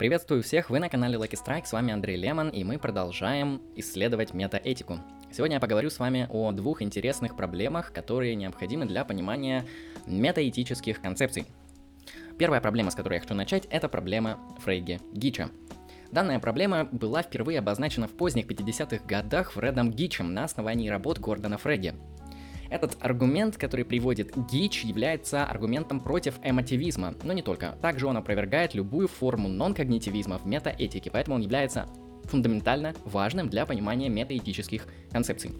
Приветствую всех, вы на канале Lucky Strike, с вами Андрей Лемон, и мы продолжаем исследовать метаэтику. Сегодня я поговорю с вами о двух интересных проблемах, которые необходимы для понимания метаэтических концепций. Первая проблема, с которой я хочу начать, это проблема Фрейги Гича. Данная проблема была впервые обозначена в поздних 50-х годах Фредом Гичем на основании работ Гордона Фредди. Этот аргумент, который приводит Гич, является аргументом против эмотивизма, но не только. Также он опровергает любую форму нон-когнитивизма в метаэтике, поэтому он является фундаментально важным для понимания метаэтических концепций.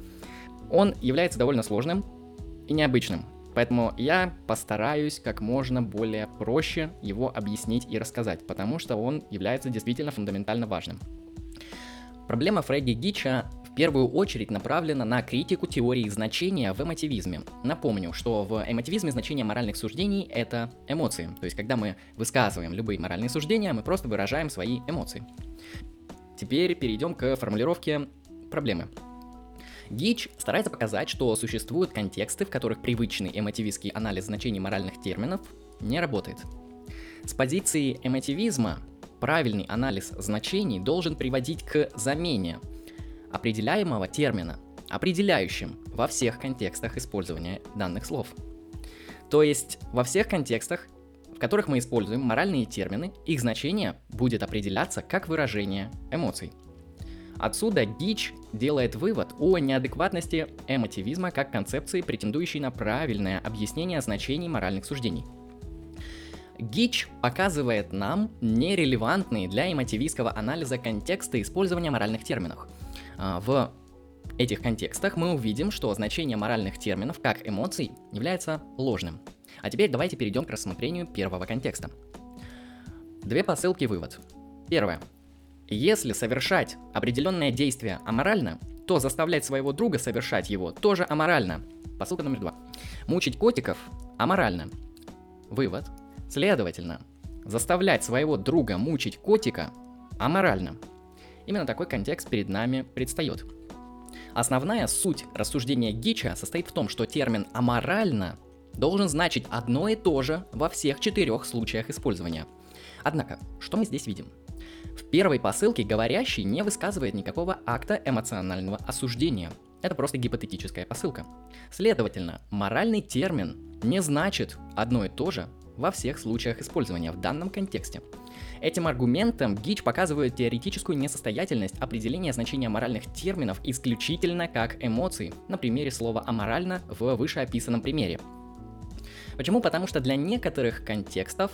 Он является довольно сложным и необычным, поэтому я постараюсь как можно более проще его объяснить и рассказать, потому что он является действительно фундаментально важным. Проблема Фредди Гича первую очередь направлена на критику теории значения в эмотивизме. Напомню, что в эмотивизме значение моральных суждений — это эмоции. То есть, когда мы высказываем любые моральные суждения, мы просто выражаем свои эмоции. Теперь перейдем к формулировке проблемы. Гич старается показать, что существуют контексты, в которых привычный эмотивистский анализ значений моральных терминов не работает. С позиции эмотивизма правильный анализ значений должен приводить к замене определяемого термина, определяющим во всех контекстах использования данных слов. То есть во всех контекстах, в которых мы используем моральные термины, их значение будет определяться как выражение эмоций. Отсюда Гич делает вывод о неадекватности эмотивизма как концепции, претендующей на правильное объяснение значений моральных суждений. Гич показывает нам нерелевантные для эмотивистского анализа контексты использования моральных терминов – в этих контекстах мы увидим, что значение моральных терминов как эмоций является ложным. А теперь давайте перейдем к рассмотрению первого контекста. Две посылки вывод. Первое. Если совершать определенное действие аморально, то заставлять своего друга совершать его тоже аморально. Посылка номер два. Мучить котиков аморально. Вывод. Следовательно, заставлять своего друга мучить котика аморально. Именно такой контекст перед нами предстает. Основная суть рассуждения Гича состоит в том, что термин «аморально» должен значить одно и то же во всех четырех случаях использования. Однако, что мы здесь видим? В первой посылке говорящий не высказывает никакого акта эмоционального осуждения. Это просто гипотетическая посылка. Следовательно, моральный термин не значит одно и то же во всех случаях использования в данном контексте. Этим аргументом Гич показывает теоретическую несостоятельность определения значения моральных терминов исключительно как эмоции, на примере слова «аморально» в вышеописанном примере. Почему? Потому что для некоторых контекстов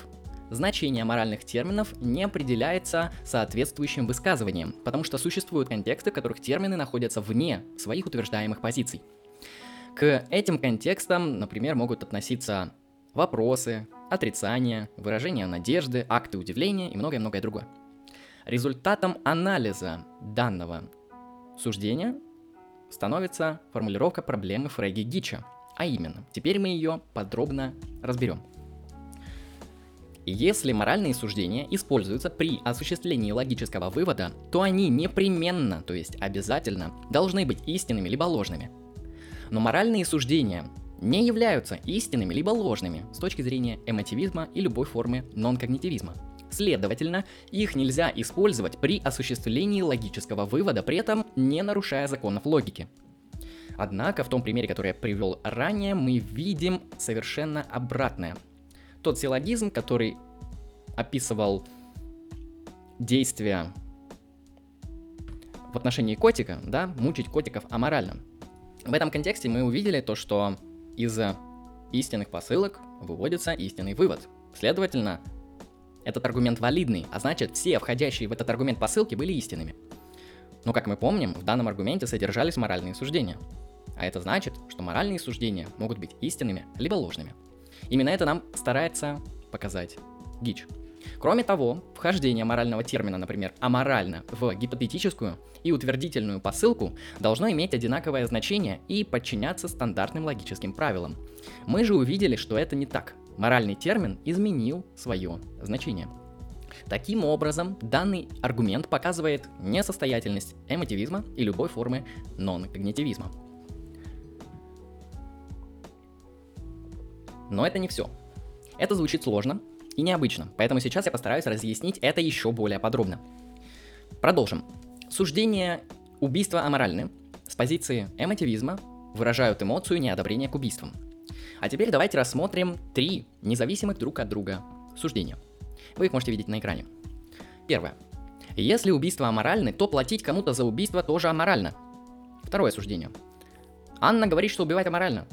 значение моральных терминов не определяется соответствующим высказыванием, потому что существуют контексты, в которых термины находятся вне своих утверждаемых позиций. К этим контекстам, например, могут относиться вопросы, отрицания, выражения надежды, акты удивления и многое-многое другое. Результатом анализа данного суждения становится формулировка проблемы Фрейги Гича, а именно, теперь мы ее подробно разберем. Если моральные суждения используются при осуществлении логического вывода, то они непременно, то есть обязательно, должны быть истинными либо ложными. Но моральные суждения не являются истинными либо ложными с точки зрения эмотивизма и любой формы нон-когнитивизма. Следовательно, их нельзя использовать при осуществлении логического вывода, при этом не нарушая законов логики. Однако в том примере, который я привел ранее, мы видим совершенно обратное. Тот силлогизм, который описывал действия в отношении котика, да, мучить котиков аморально. В этом контексте мы увидели то, что из истинных посылок выводится истинный вывод. Следовательно, этот аргумент валидный, а значит все входящие в этот аргумент посылки были истинными. Но как мы помним, в данном аргументе содержались моральные суждения. А это значит, что моральные суждения могут быть истинными либо ложными. Именно это нам старается показать Гич. Кроме того, вхождение морального термина, например, аморально, в гипотетическую и утвердительную посылку должно иметь одинаковое значение и подчиняться стандартным логическим правилам. Мы же увидели, что это не так. Моральный термин изменил свое значение. Таким образом, данный аргумент показывает несостоятельность эмотивизма и любой формы нон-когнитивизма. Но это не все. Это звучит сложно, и необычно, поэтому сейчас я постараюсь разъяснить это еще более подробно. Продолжим. Суждение убийства аморальны с позиции эмотивизма выражают эмоцию неодобрения к убийствам. А теперь давайте рассмотрим три независимых друг от друга суждения. Вы их можете видеть на экране. Первое. Если убийства аморальны, то платить кому-то за убийство тоже аморально. Второе суждение. Анна говорит, что убивать аморально.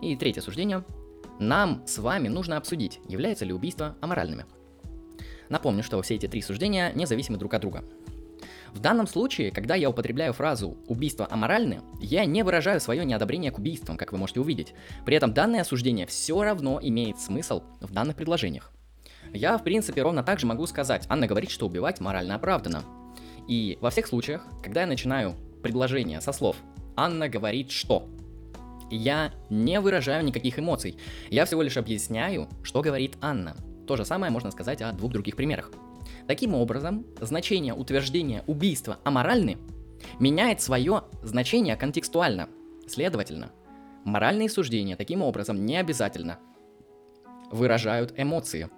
И третье суждение. Нам с вами нужно обсудить, является ли убийство аморальными. Напомню, что все эти три суждения независимы друг от друга. В данном случае, когда я употребляю фразу «убийство аморальны», я не выражаю свое неодобрение к убийствам, как вы можете увидеть. При этом данное осуждение все равно имеет смысл в данных предложениях. Я, в принципе, ровно так же могу сказать, Анна говорит, что убивать морально оправдано. И во всех случаях, когда я начинаю предложение со слов «Анна говорит, что…», я не выражаю никаких эмоций. Я всего лишь объясняю, что говорит Анна. То же самое можно сказать о двух других примерах. Таким образом, значение утверждения убийства аморальны меняет свое значение контекстуально. Следовательно, моральные суждения таким образом не обязательно выражают эмоции,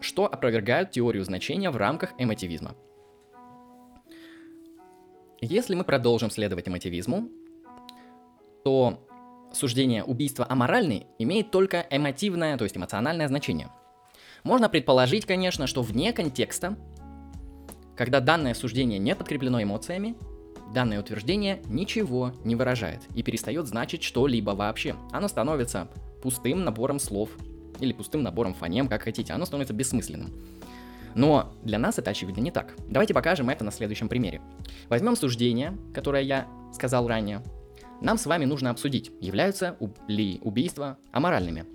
что опровергают теорию значения в рамках эмотивизма. Если мы продолжим следовать эмотивизму, то суждение убийства аморальны имеет только эмотивное, то есть эмоциональное значение – можно предположить, конечно, что вне контекста, когда данное суждение не подкреплено эмоциями, данное утверждение ничего не выражает и перестает значить что-либо вообще. Оно становится пустым набором слов или пустым набором фонем, как хотите, оно становится бессмысленным. Но для нас это очевидно не так. Давайте покажем это на следующем примере. Возьмем суждение, которое я сказал ранее. Нам с вами нужно обсудить, являются ли убийства аморальными.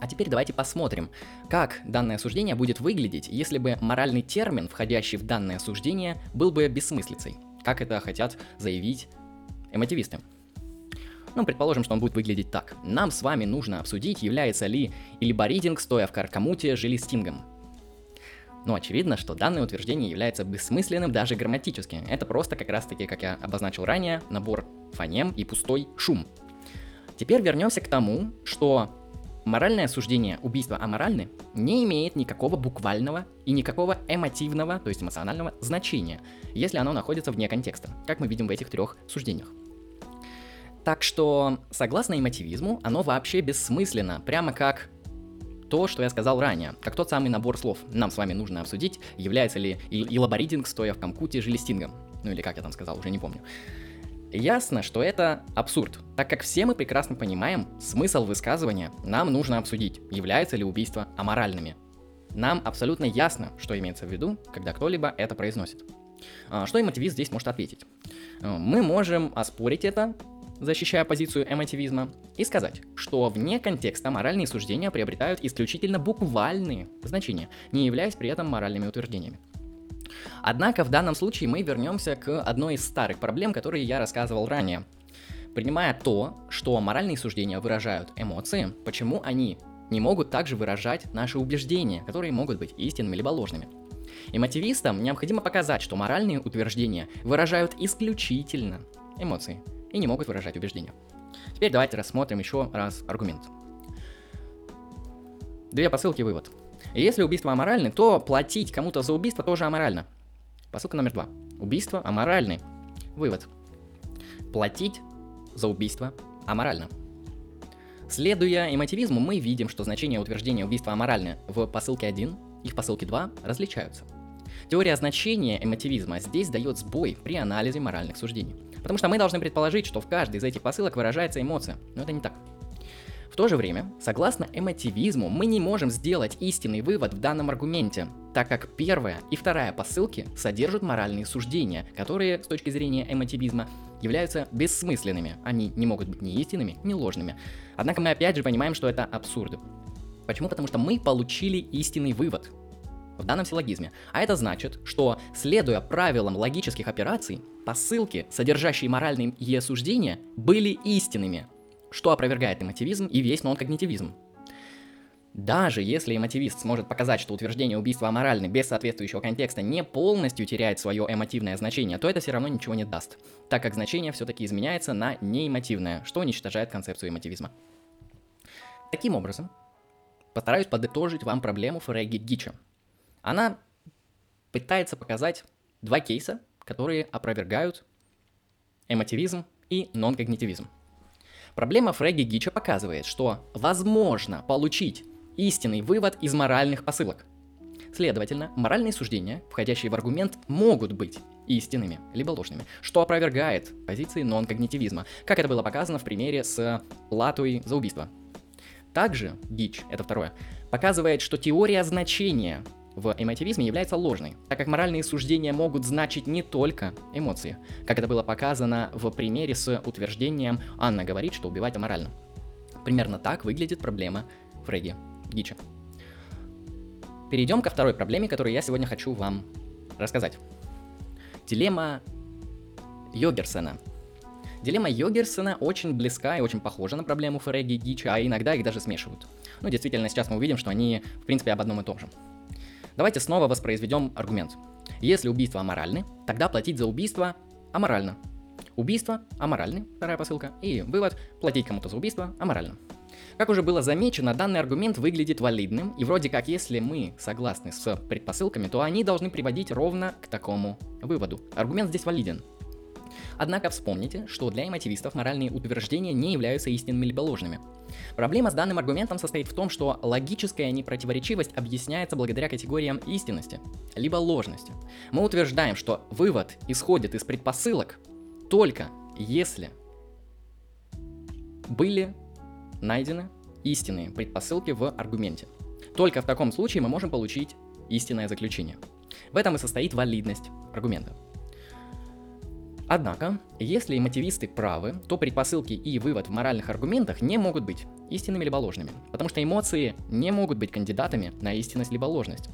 А теперь давайте посмотрим, как данное суждение будет выглядеть, если бы моральный термин, входящий в данное суждение, был бы бессмыслицей. Как это хотят заявить эмотивисты. Ну, предположим, что он будет выглядеть так. Нам с вами нужно обсудить, является ли Илибаридинг, стоя в Каркамуте, жилистингом. Но очевидно, что данное утверждение является бессмысленным даже грамматически. Это просто как раз таки, как я обозначил ранее, набор фонем и пустой шум. Теперь вернемся к тому, что Моральное суждение убийства аморальны не имеет никакого буквального и никакого эмотивного, то есть эмоционального значения, если оно находится вне контекста, как мы видим в этих трех суждениях. Так что, согласно эмотивизму, оно вообще бессмысленно, прямо как то, что я сказал ранее, как тот самый набор слов. Нам с вами нужно обсудить, является ли илаборидинг, стоя в Камкуте, жилистингом. Ну или как я там сказал, уже не помню. Ясно, что это абсурд, так как все мы прекрасно понимаем, смысл высказывания нам нужно обсудить, является ли убийство аморальными. Нам абсолютно ясно, что имеется в виду, когда кто-либо это произносит. А, что эмотивист здесь может ответить? А, мы можем оспорить это, защищая позицию эмотивизма, и сказать, что вне контекста моральные суждения приобретают исключительно буквальные значения, не являясь при этом моральными утверждениями. Однако в данном случае мы вернемся к одной из старых проблем, которые я рассказывал ранее. Принимая то, что моральные суждения выражают эмоции, почему они не могут также выражать наши убеждения, которые могут быть истинными либо ложными. И мотивистам необходимо показать, что моральные утверждения выражают исключительно эмоции и не могут выражать убеждения. Теперь давайте рассмотрим еще раз аргумент. Две посылки вывод. Если убийство аморальны, то платить кому-то за убийство тоже аморально. Посылка номер два. Убийство аморальны. Вывод. Платить за убийство аморально. Следуя эмотивизму, мы видим, что значение утверждения убийства аморальны в посылке 1 и в посылке 2 различаются. Теория значения эмотивизма здесь дает сбой при анализе моральных суждений. Потому что мы должны предположить, что в каждой из этих посылок выражается эмоция. Но это не так. В то же время, согласно эмотивизму, мы не можем сделать истинный вывод в данном аргументе, так как первая и вторая посылки содержат моральные суждения, которые, с точки зрения эмотивизма, являются бессмысленными. Они не могут быть ни истинными, ни ложными. Однако мы опять же понимаем, что это абсурд. Почему? Потому что мы получили истинный вывод в данном силлогизме. А это значит, что, следуя правилам логических операций, посылки, содержащие моральные суждения, были истинными, что опровергает эмотивизм и весь нон-когнитивизм. Даже если эмотивист сможет показать, что утверждение убийства аморальны без соответствующего контекста не полностью теряет свое эмотивное значение, то это все равно ничего не даст, так как значение все-таки изменяется на неэмотивное, что уничтожает концепцию эмотивизма. Таким образом, постараюсь подытожить вам проблему Фреги Гича. Она пытается показать два кейса, которые опровергают эмотивизм и нон-когнитивизм. Проблема Фреги Гича показывает, что возможно получить истинный вывод из моральных посылок. Следовательно, моральные суждения, входящие в аргумент, могут быть истинными, либо ложными, что опровергает позиции нон-когнитивизма, как это было показано в примере с платой за убийство. Также Гич, это второе, показывает, что теория значения в эмотивизме является ложной, так как моральные суждения могут значить не только эмоции, как это было показано в примере с утверждением «Анна говорит, что убивать аморально». Примерно так выглядит проблема Фредди Гича. Перейдем ко второй проблеме, которую я сегодня хочу вам рассказать. Дилемма Йогерсона. Дилемма Йогерсона очень близка и очень похожа на проблему Ферреги и Гича, а иногда их даже смешивают. Ну, действительно, сейчас мы увидим, что они, в принципе, об одном и том же. Давайте снова воспроизведем аргумент. Если убийства аморальны, тогда платить за убийство аморально. Убийство аморальны, вторая посылка, и вывод – платить кому-то за убийство аморально. Как уже было замечено, данный аргумент выглядит валидным, и вроде как если мы согласны с предпосылками, то они должны приводить ровно к такому выводу. Аргумент здесь валиден. Однако вспомните, что для эмотивистов моральные утверждения не являются истинными либо ложными. Проблема с данным аргументом состоит в том, что логическая непротиворечивость объясняется благодаря категориям истинности, либо ложности. Мы утверждаем, что вывод исходит из предпосылок только если были найдены истинные предпосылки в аргументе. Только в таком случае мы можем получить истинное заключение. В этом и состоит валидность аргумента. Однако, если мотивисты правы, то предпосылки и вывод в моральных аргументах не могут быть истинными либо ложными, потому что эмоции не могут быть кандидатами на истинность либо ложность.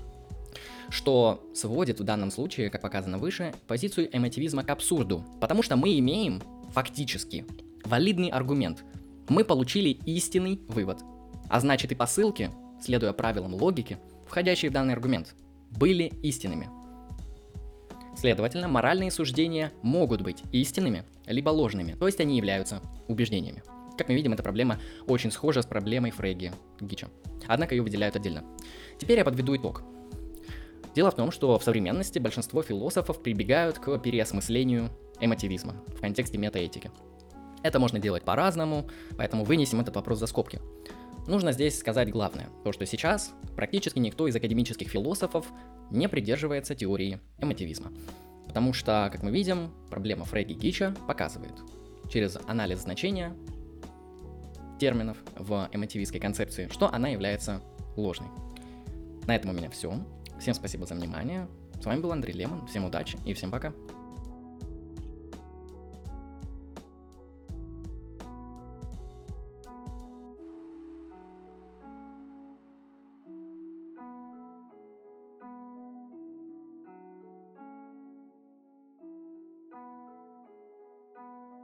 Что сводит в данном случае, как показано выше, позицию эмотивизма к абсурду, потому что мы имеем фактически валидный аргумент, мы получили истинный вывод. А значит и посылки, следуя правилам логики, входящие в данный аргумент, были истинными. Следовательно, моральные суждения могут быть истинными, либо ложными, то есть они являются убеждениями. Как мы видим, эта проблема очень схожа с проблемой Фрейги Гича. Однако ее выделяют отдельно. Теперь я подведу итог. Дело в том, что в современности большинство философов прибегают к переосмыслению эмотивизма в контексте метаэтики. Это можно делать по-разному, поэтому вынесем этот вопрос за скобки. Нужно здесь сказать главное, то что сейчас практически никто из академических философов не придерживается теории эмотивизма. Потому что, как мы видим, проблема Фрейги Гича показывает через анализ значения терминов в эмотивистской концепции, что она является ложной. На этом у меня все. Всем спасибо за внимание. С вами был Андрей Лемон. Всем удачи и всем пока.